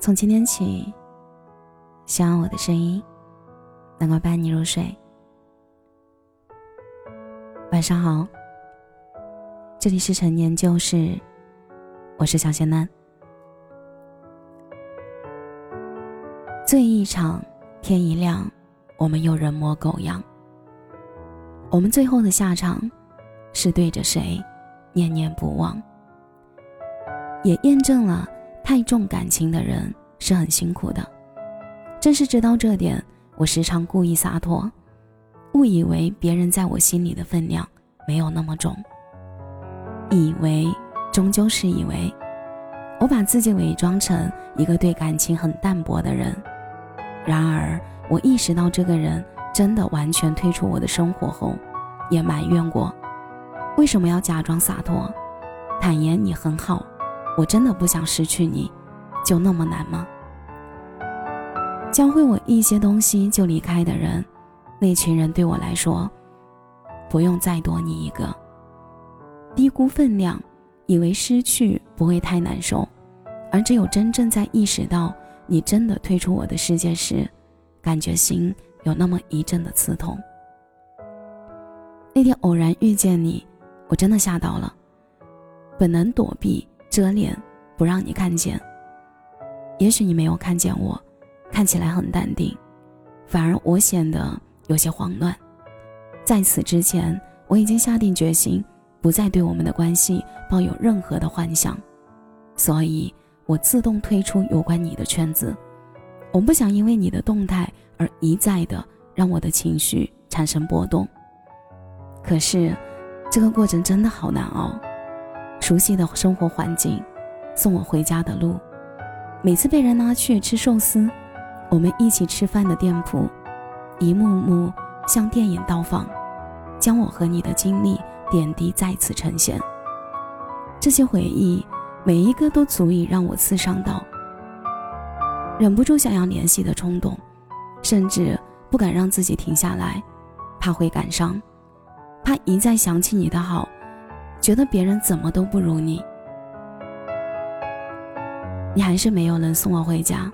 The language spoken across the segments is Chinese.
从今天起，希望我的声音能够伴你入睡。晚上好，这里是陈年旧事，我是小仙男。醉一场，天一亮，我们又人模狗样。我们最后的下场，是对着谁念念不忘，也验证了。太重感情的人是很辛苦的。正是知道这点，我时常故意洒脱，误以为别人在我心里的分量没有那么重。以为终究是以为，我把自己伪装成一个对感情很淡薄的人。然而，我意识到这个人真的完全退出我的生活后，也埋怨过，为什么要假装洒脱，坦言你很好。我真的不想失去你，就那么难吗？教会我一些东西就离开的人，那群人对我来说，不用再多你一个。低估分量，以为失去不会太难受，而只有真正在意识到你真的退出我的世界时，感觉心有那么一阵的刺痛。那天偶然遇见你，我真的吓到了，本能躲避。遮脸，不让你看见。也许你没有看见我，看起来很淡定，反而我显得有些慌乱。在此之前，我已经下定决心，不再对我们的关系抱有任何的幻想，所以我自动退出有关你的圈子。我不想因为你的动态而一再的让我的情绪产生波动。可是，这个过程真的好难熬。熟悉的生活环境，送我回家的路，每次被人拉去吃寿司，我们一起吃饭的店铺，一幕幕像电影倒放，将我和你的经历点滴再次呈现。这些回忆，每一个都足以让我刺伤到，忍不住想要联系的冲动，甚至不敢让自己停下来，怕会感伤，怕一再想起你的好。觉得别人怎么都不如你，你还是没有能送我回家，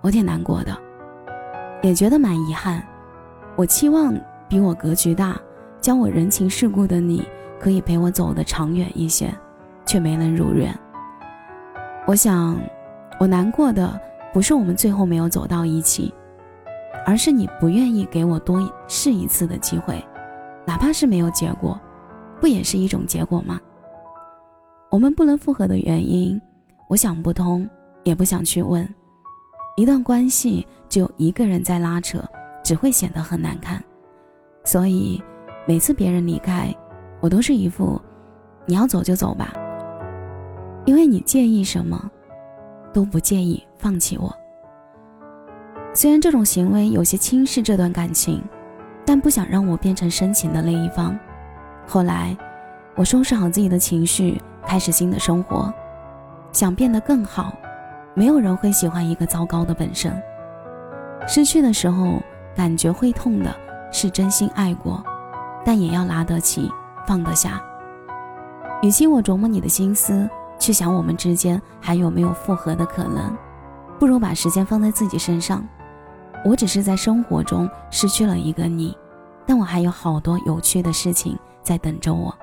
我挺难过的，也觉得蛮遗憾。我期望比我格局大、教我人情世故的你，可以陪我走得长远一些，却没能如愿。我想，我难过的不是我们最后没有走到一起，而是你不愿意给我多试一次的机会，哪怕是没有结果。不也是一种结果吗？我们不能复合的原因，我想不通，也不想去问。一段关系只有一个人在拉扯，只会显得很难看。所以每次别人离开，我都是一副你要走就走吧，因为你介意什么，都不介意放弃我。虽然这种行为有些轻视这段感情，但不想让我变成深情的那一方。后来，我收拾好自己的情绪，开始新的生活，想变得更好。没有人会喜欢一个糟糕的本身。失去的时候，感觉会痛的是真心爱过，但也要拿得起，放得下。与其我琢磨你的心思，去想我们之间还有没有复合的可能，不如把时间放在自己身上。我只是在生活中失去了一个你，但我还有好多有趣的事情。在等着我。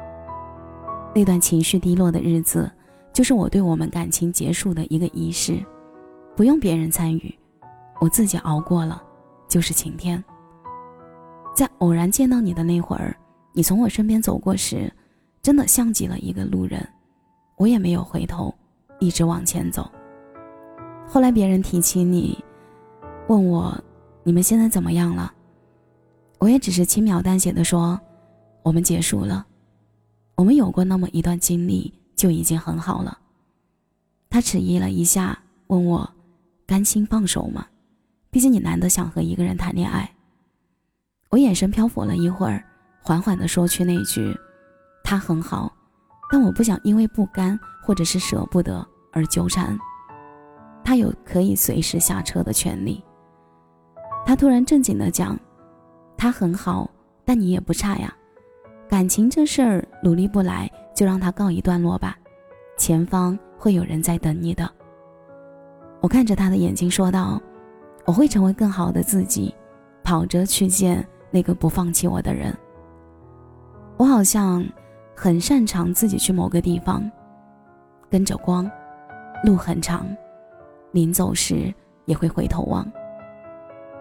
那段情绪低落的日子，就是我对我们感情结束的一个仪式，不用别人参与，我自己熬过了，就是晴天。在偶然见到你的那会儿，你从我身边走过时，真的像极了一个路人，我也没有回头，一直往前走。后来别人提起你，问我你们现在怎么样了，我也只是轻描淡写的说。我们结束了，我们有过那么一段经历就已经很好了。他迟疑了一下，问我：“甘心放手吗？毕竟你难得想和一个人谈恋爱。”我眼神漂浮了一会儿，缓缓地说去那句：“他很好，但我不想因为不甘或者是舍不得而纠缠。他有可以随时下车的权利。”他突然正经地讲：“他很好，但你也不差呀。”感情这事儿，努力不来就让它告一段落吧，前方会有人在等你的。我看着他的眼睛说道：“我会成为更好的自己，跑着去见那个不放弃我的人。”我好像很擅长自己去某个地方，跟着光，路很长，临走时也会回头望。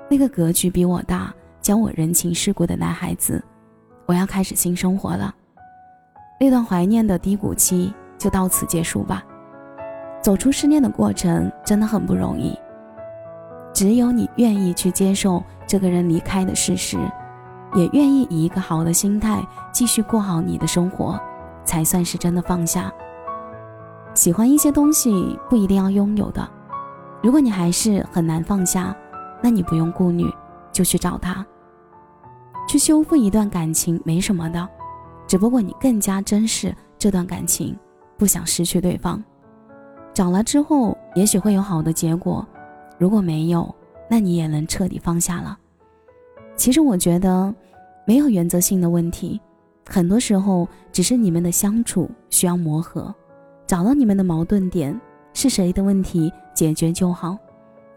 那个格局比我大、教我人情世故的男孩子，我要开始新生活了。那段怀念的低谷期就到此结束吧。走出失恋的过程真的很不容易，只有你愿意去接受这个人离开的事实，也愿意以一个好的心态继续过好你的生活，才算是真的放下。喜欢一些东西不一定要拥有的，如果你还是很难放下，那你不用顾虑，就去找他，去修复一段感情没什么的，只不过你更加珍视这段感情，不想失去对方。找了之后，也许会有好的结果；如果没有，那你也能彻底放下了。其实我觉得，没有原则性的问题，很多时候只是你们的相处需要磨合，找到你们的矛盾点，是谁的问题解决就好，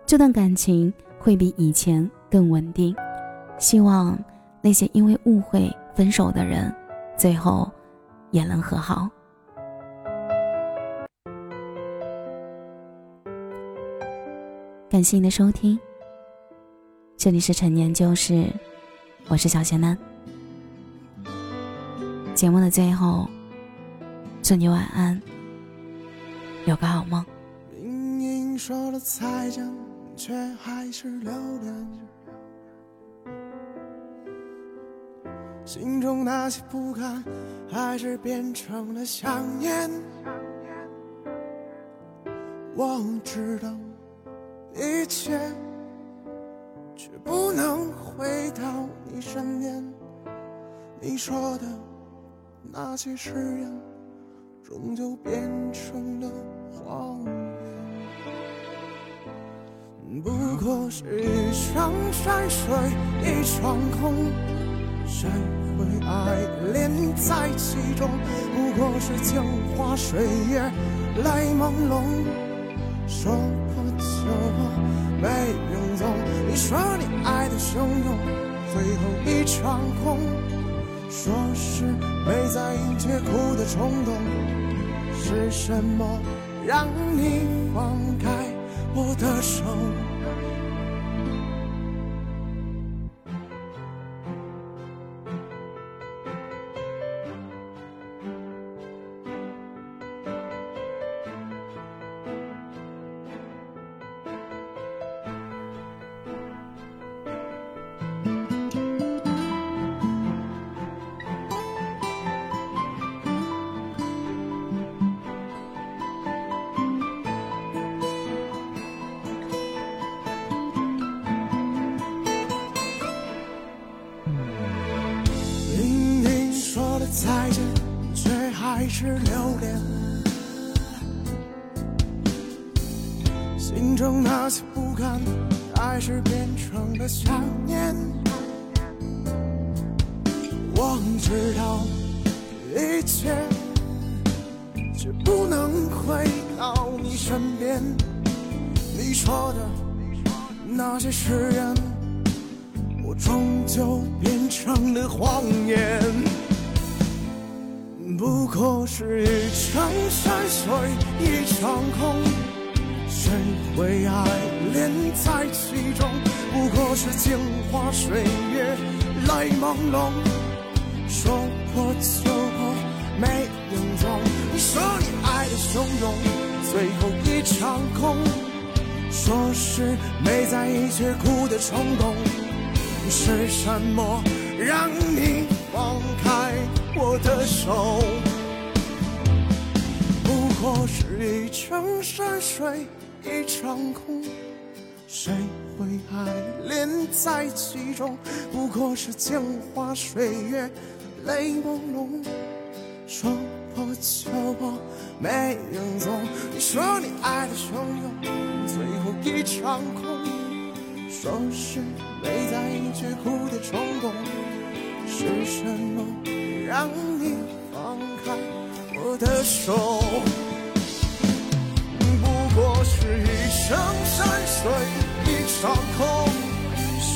这段感情会比以前更稳定。希望那些因为误会分手的人，最后也能和好。感谢你的收听，这里是陈年旧事，我是小贤男。节目的最后，祝你晚安，有个好梦。明明说了再见，却还是留恋，心中那些不甘，还是变成了想念。我知道。一切，却不能回到你身边。你说的那些誓言，终究变成了谎言。不过是一场山水，一场空，谁会爱恋在其中？不过是镜花水月，泪朦胧，说破就破。没用踪。你说你爱的汹涌，最后一场空。说是没在意却哭的冲动，是什么让你放开我的手？还是留恋。心中那些不甘，还是变成了想念。我知道一切，却不能回到你身边。你说的那些誓言，我终究变成了谎言。不过是一场山水一场空，谁会爱恋在其中？不过是镜花水月泪朦胧，说破就破没影踪。你说你爱的汹涌，最后一场空，说是没在意却哭的冲动，是什么让你放开？我的手，不过是一场山水一场空，谁会爱恋在其中？不过是镜花水月泪朦胧，说破就破没影踪。你说你爱的汹涌，最后一场空，说是没在意却哭的冲动，是什么？让你放开我的手，不过是一。成山水一场空，谁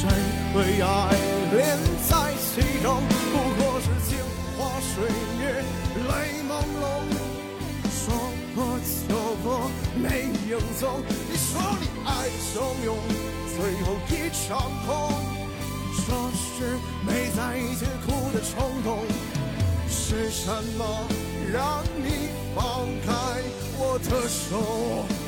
会爱恋在其中？不过是镜花水月，泪朦胧。说过就过，没影踪。你说你爱汹涌，最后一场空。说是没在一起哭的冲动，什么让你放开我的手？